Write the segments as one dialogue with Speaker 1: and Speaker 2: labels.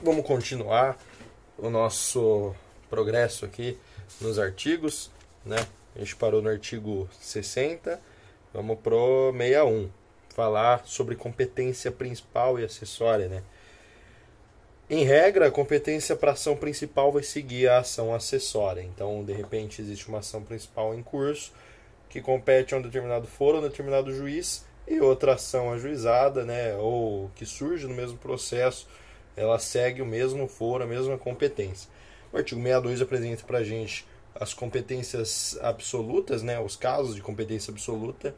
Speaker 1: Vamos continuar o nosso progresso aqui nos artigos, né? A gente parou no artigo 60, vamos pro 61, falar sobre competência principal e acessória, né? Em regra, a competência para ação principal vai seguir a ação acessória. Então, de repente, existe uma ação principal em curso que compete a um determinado foro, a um determinado juiz, e outra ação ajuizada, né, ou que surge no mesmo processo ela segue o mesmo foro, a mesma competência. O artigo 62 apresenta para a gente as competências absolutas, né, os casos de competência absoluta.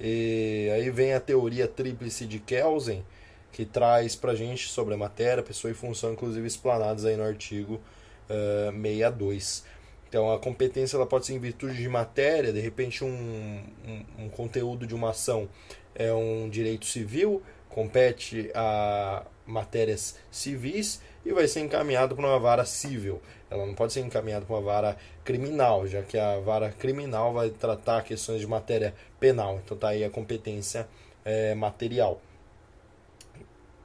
Speaker 1: E aí vem a teoria tríplice de Kelsen, que traz para a gente sobre a matéria, pessoa e função, inclusive explanados aí no artigo uh, eh, 62. Então, a competência ela pode ser em virtude de matéria, de repente, um, um, um conteúdo de uma ação é um direito civil, compete a matérias civis e vai ser encaminhado para uma vara civil. Ela não pode ser encaminhada para uma vara criminal, já que a vara criminal vai tratar questões de matéria penal. Então tá aí a competência é, material.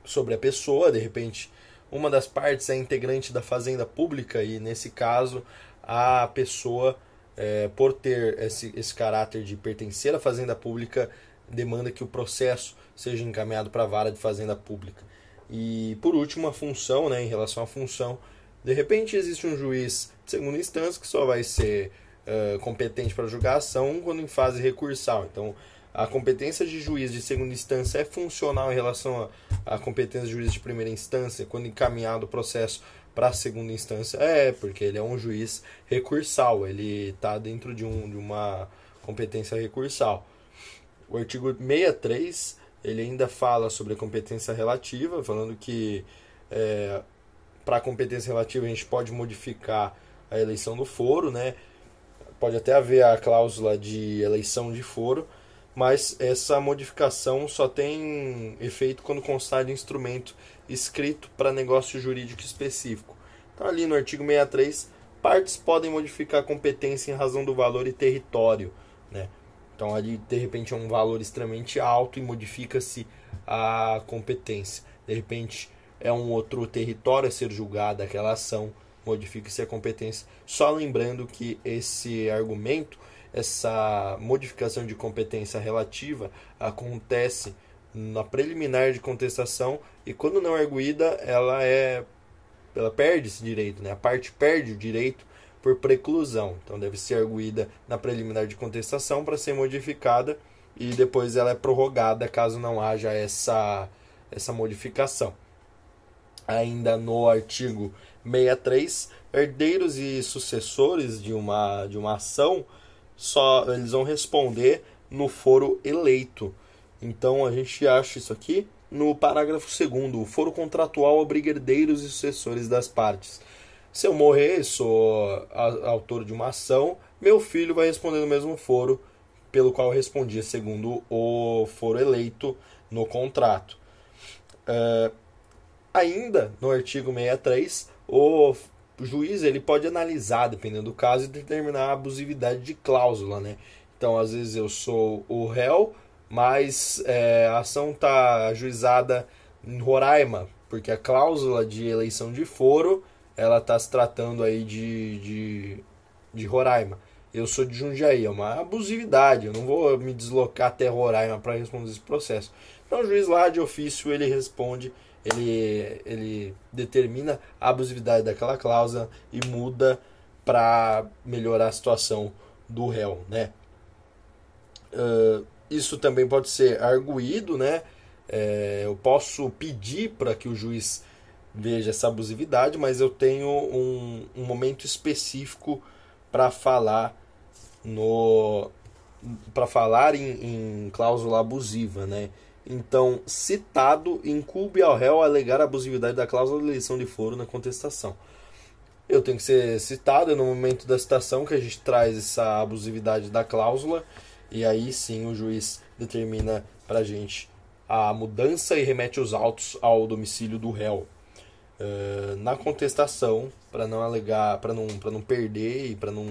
Speaker 1: Sobre a pessoa, de repente, uma das partes é integrante da fazenda pública e nesse caso a pessoa, é, por ter esse, esse caráter de pertencer à fazenda pública, demanda que o processo seja encaminhado para a vara de fazenda pública. E por último, a função, né, em relação à função, de repente existe um juiz de segunda instância que só vai ser uh, competente para julgar a ação quando em fase recursal. Então, a competência de juiz de segunda instância é funcional em relação à competência de juiz de primeira instância quando encaminhado o processo para a segunda instância? É, porque ele é um juiz recursal, ele está dentro de, um, de uma competência recursal. O artigo 63 ele ainda fala sobre a competência relativa, falando que é, para a competência relativa a gente pode modificar a eleição do foro, né? Pode até haver a cláusula de eleição de foro, mas essa modificação só tem efeito quando constar de instrumento escrito para negócio jurídico específico. Então, ali no artigo 63, partes podem modificar a competência em razão do valor e território, né? Então ali de repente é um valor extremamente alto e modifica-se a competência. De repente é um outro território a ser julgado aquela ação, modifica-se a competência. Só lembrando que esse argumento, essa modificação de competência relativa acontece na preliminar de contestação e quando não arguída, ela é ela perde esse direito, né? A parte perde o direito por preclusão. Então deve ser arguída na preliminar de contestação para ser modificada e depois ela é prorrogada caso não haja essa, essa modificação. Ainda no artigo 63, herdeiros e sucessores de uma, de uma ação só eles vão responder no foro eleito. Então a gente acha isso aqui no parágrafo 2 o foro contratual obriga herdeiros e sucessores das partes se eu morrer, sou autor de uma ação, meu filho vai responder no mesmo foro pelo qual eu respondia segundo o foro eleito no contrato. Uh, ainda no artigo 63, o juiz ele pode analisar, dependendo do caso, e determinar a abusividade de cláusula. Né? Então, às vezes eu sou o réu, mas é, a ação está ajuizada em Roraima, porque a cláusula de eleição de foro ela está se tratando aí de, de, de Roraima. Eu sou de Jundiaí, é uma abusividade, eu não vou me deslocar até Roraima para responder esse processo. Então o juiz lá de ofício ele responde, ele, ele determina a abusividade daquela cláusula e muda para melhorar a situação do réu, né? Uh, isso também pode ser arguído, né? É, eu posso pedir para que o juiz veja essa abusividade, mas eu tenho um, um momento específico para falar no para falar em, em, cláusula abusiva, né? Então, citado, incube ao réu alegar a abusividade da cláusula de eleição de foro na contestação. Eu tenho que ser citado no momento da citação que a gente traz essa abusividade da cláusula e aí sim o juiz determina para a gente a mudança e remete os autos ao domicílio do réu. Uh, na contestação para não alegar, para não, não perder e para não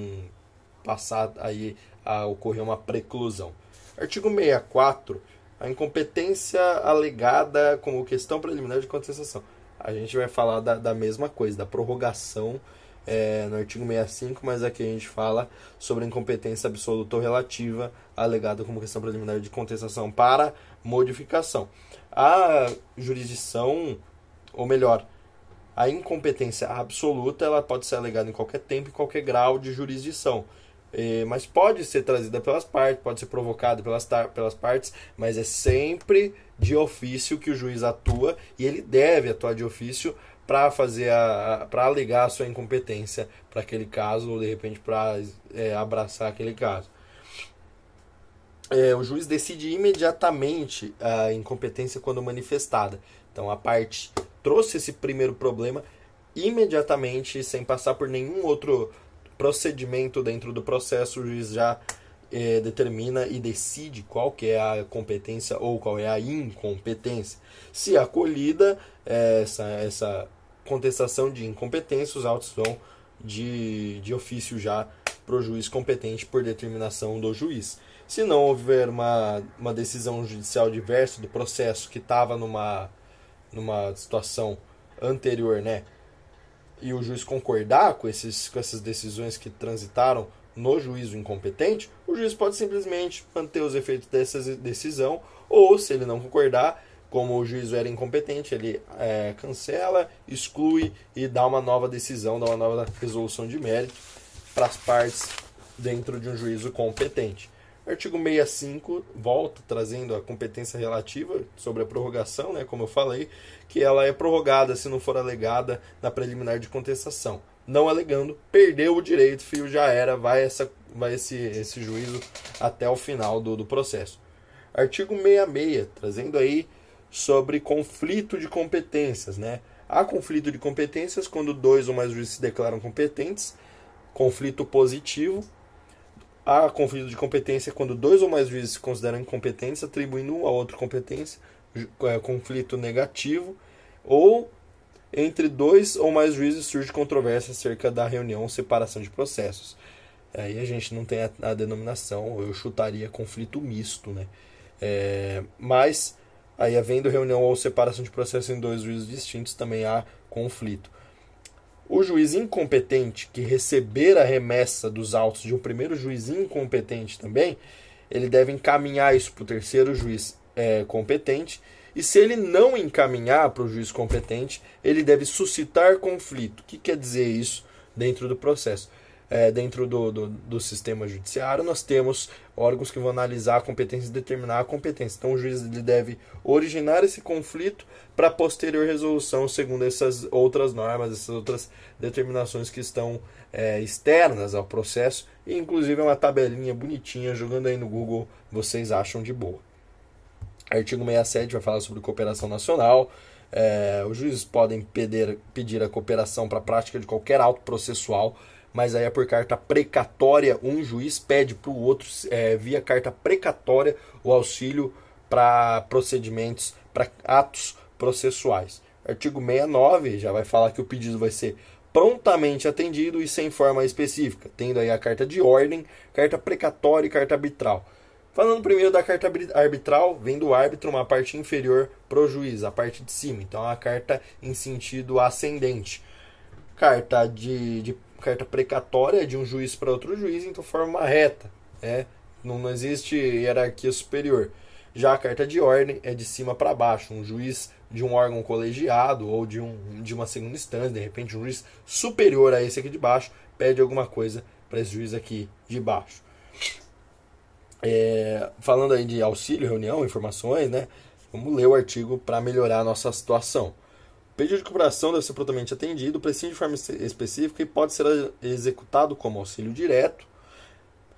Speaker 1: passar aí a ocorrer uma preclusão. Artigo 64. A incompetência alegada como questão preliminar de contestação. a gente vai falar da, da mesma coisa, da prorrogação é, no artigo 65, mas aqui a gente fala sobre incompetência absoluta ou relativa alegada como questão preliminar de contestação para modificação. A jurisdição, ou melhor, a incompetência absoluta ela pode ser alegada em qualquer tempo e qualquer grau de jurisdição. É, mas pode ser trazida pelas partes, pode ser provocada pelas, pelas partes, mas é sempre de ofício que o juiz atua e ele deve atuar de ofício para fazer a, para alegar a sua incompetência para aquele caso ou de repente para é, abraçar aquele caso. É, o juiz decide imediatamente a incompetência quando manifestada. Então a parte trouxe esse primeiro problema imediatamente, sem passar por nenhum outro procedimento dentro do processo, o juiz já é, determina e decide qual que é a competência ou qual é a incompetência. Se acolhida, é, essa, essa contestação de incompetência, os autos vão de, de ofício já para o juiz competente por determinação do juiz. Se não houver uma, uma decisão judicial diversa do processo que estava numa, numa situação anterior, né? E o juiz concordar com, esses, com essas decisões que transitaram no juízo incompetente, o juiz pode simplesmente manter os efeitos dessa decisão, ou se ele não concordar, como o juízo era incompetente, ele é, cancela, exclui e dá uma nova decisão, dá uma nova resolução de mérito para as partes dentro de um juízo competente. Artigo 65 volta trazendo a competência relativa sobre a prorrogação, né, como eu falei, que ela é prorrogada se não for alegada na preliminar de contestação. Não alegando, perdeu o direito, fio já era, vai, essa, vai esse, esse juízo até o final do, do processo. Artigo 66, trazendo aí sobre conflito de competências, né? Há conflito de competências quando dois ou mais juízes se declaram competentes, conflito positivo. Há conflito de competência quando dois ou mais juízes se consideram incompetentes, atribuindo um a outro competência, é, conflito negativo. Ou entre dois ou mais juízes surge controvérsia acerca da reunião ou separação de processos. Aí a gente não tem a, a denominação, eu chutaria conflito misto, né? É, mas Aí, havendo reunião ou separação de processo em dois juízes distintos, também há conflito. O juiz incompetente que receber a remessa dos autos de um primeiro juiz incompetente também, ele deve encaminhar isso para o terceiro juiz é, competente. E se ele não encaminhar para o juiz competente, ele deve suscitar conflito. O que quer dizer isso dentro do processo? É, dentro do, do, do, sistema judiciário, nós temos órgãos que vão analisar a competência e determinar a competência. Então, o juiz ele deve originar esse conflito para posterior resolução, segundo essas outras normas, essas outras determinações que estão é, externas ao processo. E, inclusive, é uma tabelinha bonitinha, jogando aí no Google, vocês acham de boa. Artigo 67 vai falar sobre cooperação nacional. É, os juízes podem pedir, pedir a cooperação para a prática de qualquer auto processual mas aí é por carta precatória, um juiz pede para o outro, é, via carta precatória, o auxílio para procedimentos, para atos processuais. Artigo 69 já vai falar que o pedido vai ser prontamente atendido e sem forma específica, tendo aí a carta de ordem, carta precatória e carta arbitral. Falando primeiro da carta arbitral, vem do árbitro uma parte inferior para o juiz, a parte de cima. Então, é a carta em sentido ascendente. Carta de, de carta precatória de um juiz para outro juiz, então forma uma reta. Né? Não, não existe hierarquia superior. Já a carta de ordem é de cima para baixo. Um juiz de um órgão colegiado ou de, um, de uma segunda instância, de repente um juiz superior a esse aqui de baixo, pede alguma coisa para esse juiz aqui de baixo. É, falando aí de auxílio, reunião, informações, né? Vamos ler o artigo para melhorar a nossa situação. Pedido de cooperação deve ser prontamente atendido, precisa de forma específica e pode ser executado como auxílio direto,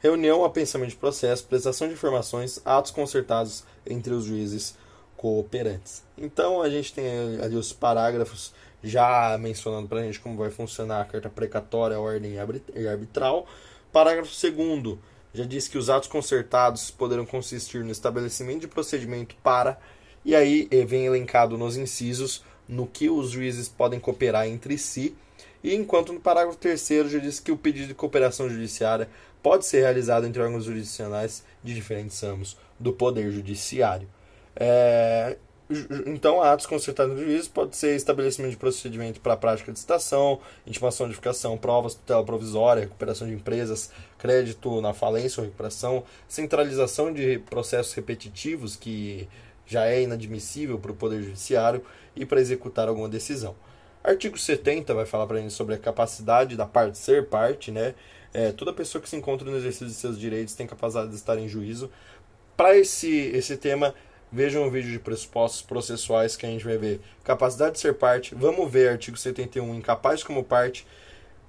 Speaker 1: reunião a pensamento de processo, prestação de informações, atos concertados entre os juízes cooperantes. Então a gente tem ali os parágrafos já mencionando para a gente como vai funcionar a carta precatória, a ordem e arbitral. Parágrafo 2 já diz que os atos concertados poderão consistir no estabelecimento de procedimento para, e aí vem elencado nos incisos no que os juízes podem cooperar entre si, e enquanto no parágrafo 3 já diz que o pedido de cooperação judiciária pode ser realizado entre órgãos jurisdicionais de diferentes ramos do Poder Judiciário. É, então, atos consertados no juízo pode ser estabelecimento de procedimento para prática de citação, intimação de edificação, provas, tutela provisória, recuperação de empresas, crédito na falência ou recuperação, centralização de processos repetitivos, que já é inadmissível para o Poder Judiciário, e para executar alguma decisão. Artigo 70 vai falar para a gente sobre a capacidade da parte ser parte, né? É, toda pessoa que se encontra no exercício de seus direitos tem capacidade de estar em juízo. Para esse, esse tema, Vejam o vídeo de pressupostos processuais que a gente vai ver capacidade de ser parte. Vamos ver artigo 71, incapaz como parte.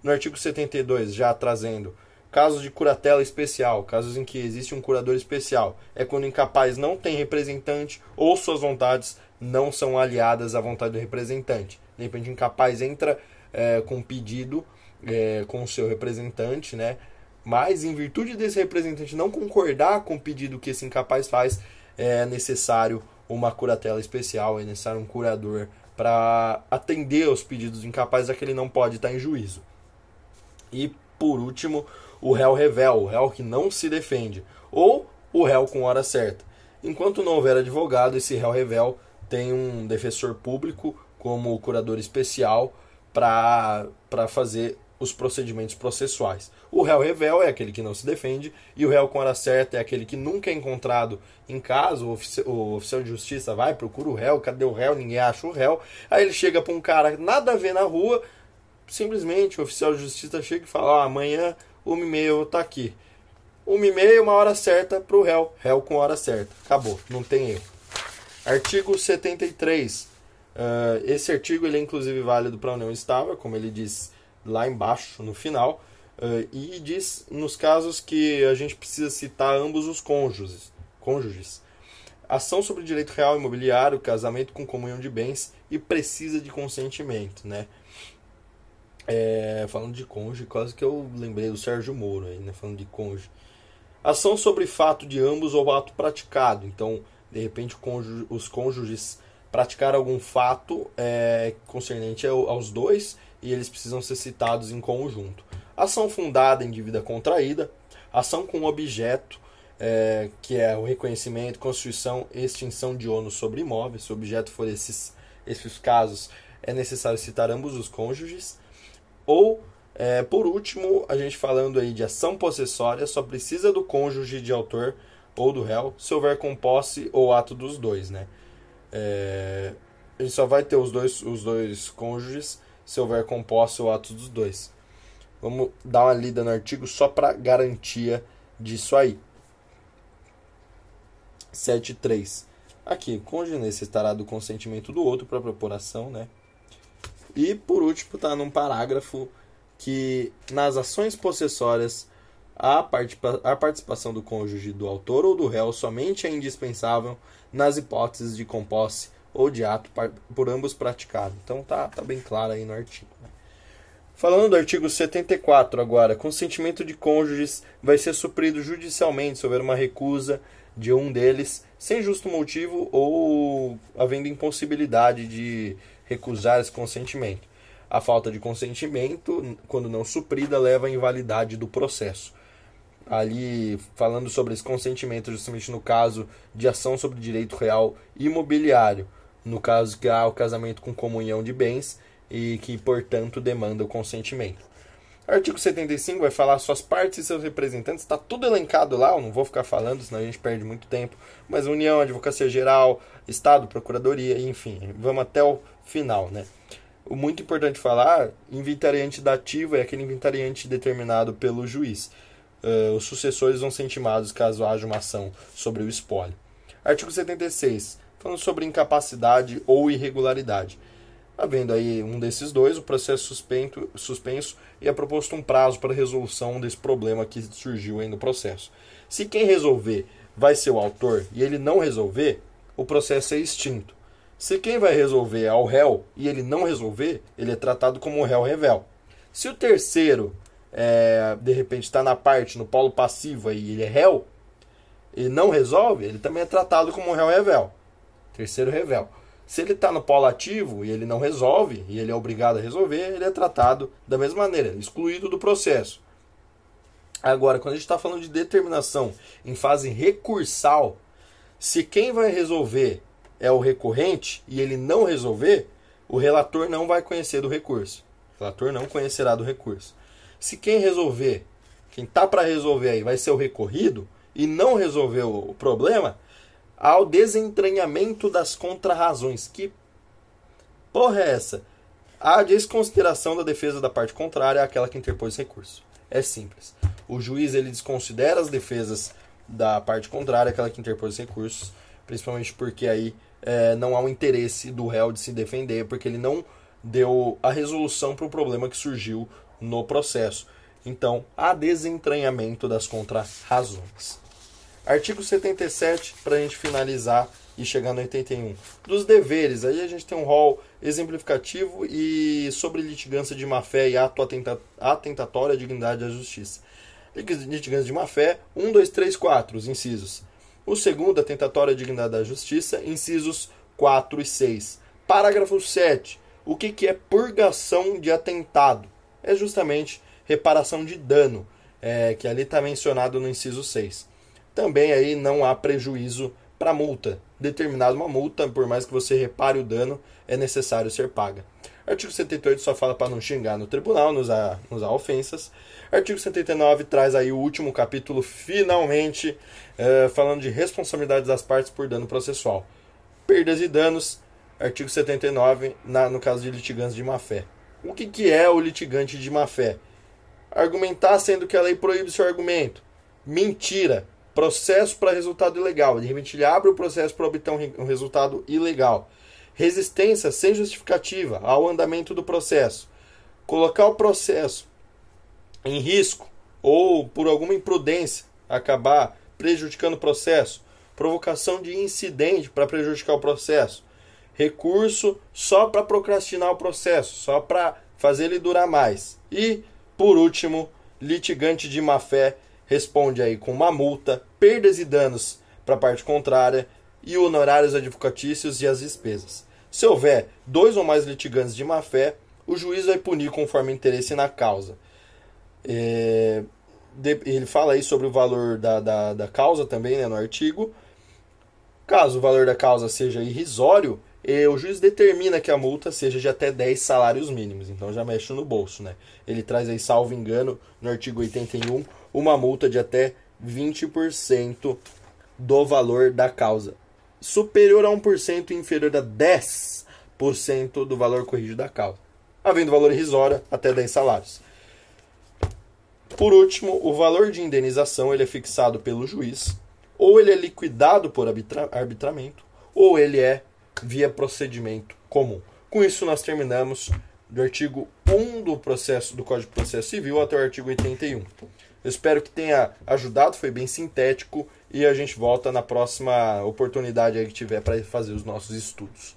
Speaker 1: No artigo 72, já trazendo casos de curatela especial, casos em que existe um curador especial. É quando o incapaz não tem representante ou suas vontades não são aliadas à vontade do representante. De repente, o incapaz entra é, com pedido é, com o seu representante, né? mas em virtude desse representante não concordar com o pedido que esse incapaz faz, é necessário uma curatela especial, é necessário um curador para atender aos pedidos incapazes a que ele não pode estar em juízo. E por último, o réu revel, o réu que não se defende, ou o réu com hora certa. Enquanto não houver advogado, esse réu revel tem um defensor público como curador especial para fazer os procedimentos processuais. O réu revel é aquele que não se defende e o réu com hora certa é aquele que nunca é encontrado em casa. O, ofici o oficial de justiça vai, procura o réu, cadê o réu? Ninguém acha o réu. Aí ele chega para um cara nada a ver na rua, simplesmente o oficial de justiça chega e fala: ah, amanhã, uma e meia tá aqui. Uma e meia, uma hora certa para o réu. Réu com hora certa. Acabou, não tem erro. Artigo 73. Uh, esse artigo ele é inclusive válido para a união estável, como ele diz lá embaixo, no final, uh, e diz nos casos que a gente precisa citar ambos os cônjuges. cônjuges. Ação sobre direito real imobiliário, casamento com comunhão de bens e precisa de consentimento, né? É, falando de cônjuge, quase que eu lembrei do Sérgio Moro aí, né? Falando de cônjuge. Ação sobre fato de ambos ou ato praticado. Então, de repente, os cônjuges praticaram algum fato é, concernente aos dois e eles precisam ser citados em conjunto. Ação fundada em dívida contraída, ação com objeto, é, que é o reconhecimento, constituição extinção de ônus sobre imóveis. Se o objeto for esses, esses casos, é necessário citar ambos os cônjuges. Ou, é, por último, a gente falando aí de ação possessória, só precisa do cônjuge de autor ou do réu, se houver com posse ou ato dos dois, né? É, a gente só vai ter os dois, os dois cônjuges se houver composto o ato dos dois. Vamos dar uma lida no artigo só para garantia disso aí. 7.3. Aqui, o cônjuge necessitará do consentimento do outro para propor ação, né? E por último, está num parágrafo que nas ações possessórias a, a participação do cônjuge do autor ou do réu somente é indispensável nas hipóteses de composse ou de ato por ambos praticado. Então tá, tá bem claro aí no artigo. Né? Falando do artigo 74 agora, consentimento de cônjuges vai ser suprido judicialmente se houver uma recusa de um deles sem justo motivo ou havendo impossibilidade de recusar esse consentimento. A falta de consentimento, quando não suprida, leva à invalidade do processo. Ali falando sobre esse consentimento, justamente no caso de ação sobre direito real imobiliário no caso que há o casamento com comunhão de bens e que, portanto, demanda o consentimento. Artigo 75 vai falar suas partes e seus representantes, está tudo elencado lá, eu não vou ficar falando, senão a gente perde muito tempo. Mas União, Advocacia Geral, Estado, Procuradoria, enfim, vamos até o final, né? O muito importante falar, inventariante dativo é aquele inventariante determinado pelo juiz. Uh, os sucessores vão ser intimados caso haja uma ação sobre o espólio. Artigo 76 falando sobre incapacidade ou irregularidade. Havendo aí um desses dois, o processo suspenso, suspenso e é proposto um prazo para resolução desse problema que surgiu aí no processo. Se quem resolver vai ser o autor e ele não resolver, o processo é extinto. Se quem vai resolver é o réu e ele não resolver, ele é tratado como réu revel. Se o terceiro, é, de repente, está na parte, no polo passivo e ele é réu, e não resolve, ele também é tratado como réu revel. Terceiro revel. Se ele está no polo ativo e ele não resolve, e ele é obrigado a resolver, ele é tratado da mesma maneira, excluído do processo. Agora, quando a gente está falando de determinação em fase recursal, se quem vai resolver é o recorrente e ele não resolver, o relator não vai conhecer do recurso. O relator não conhecerá do recurso. Se quem resolver, quem tá para resolver aí, vai ser o recorrido e não resolveu o problema, há o desentranhamento das contrarrazões. Que porra é essa? A desconsideração da defesa da parte contrária é aquela que interpôs recurso. É simples. O juiz ele desconsidera as defesas da parte contrária, aquela que interpôs recursos, principalmente porque aí é, não há um interesse do réu de se defender, porque ele não deu a resolução para o problema que surgiu no processo. Então, há desentranhamento das contrarrazões. Artigo 77, para a gente finalizar e chegar no 81. Dos deveres, aí a gente tem um rol exemplificativo e sobre litigância de má-fé e ato atentatório à dignidade da justiça. Litigância de má-fé, 1, 2, 3, 4, os incisos. O segundo, atentatório à dignidade da justiça, incisos 4 e 6. Parágrafo 7. O que, que é purgação de atentado? É justamente reparação de dano, é, que ali está mencionado no inciso 6. Também aí não há prejuízo para multa. Determinada uma multa, por mais que você repare o dano, é necessário ser paga. Artigo 78 só fala para não xingar no tribunal, não usar, não usar ofensas. Artigo 79 traz aí o último capítulo, finalmente, é, falando de responsabilidade das partes por dano processual. Perdas e danos, artigo 79, na, no caso de litigantes de má-fé. O que, que é o litigante de má-fé? Argumentar sendo que a lei proíbe seu argumento. Mentira processo para resultado ilegal. De repente ele abre o processo para obter um resultado ilegal. Resistência sem justificativa ao andamento do processo. Colocar o processo em risco ou por alguma imprudência acabar prejudicando o processo. Provocação de incidente para prejudicar o processo. Recurso só para procrastinar o processo, só para fazer ele durar mais. E, por último, litigante de má fé responde aí com uma multa, perdas e danos para a parte contrária e honorários advocatícios e as despesas. Se houver dois ou mais litigantes de má-fé, o juiz vai punir conforme interesse na causa. É, ele fala aí sobre o valor da, da, da causa também né, no artigo. Caso o valor da causa seja irrisório, e o juiz determina que a multa seja de até 10 salários mínimos, então já mexe no bolso, né? Ele traz aí, salvo engano, no artigo 81, uma multa de até 20% do valor da causa. Superior a 1% e inferior a 10% do valor corrigido da causa. Havendo valor irrisório, até 10 salários. Por último, o valor de indenização ele é fixado pelo juiz, ou ele é liquidado por arbitra arbitramento, ou ele é via procedimento comum. Com isso, nós terminamos do artigo 1 do processo do Código de Processo Civil até o artigo 81. Eu espero que tenha ajudado, foi bem sintético e a gente volta na próxima oportunidade que tiver para fazer os nossos estudos.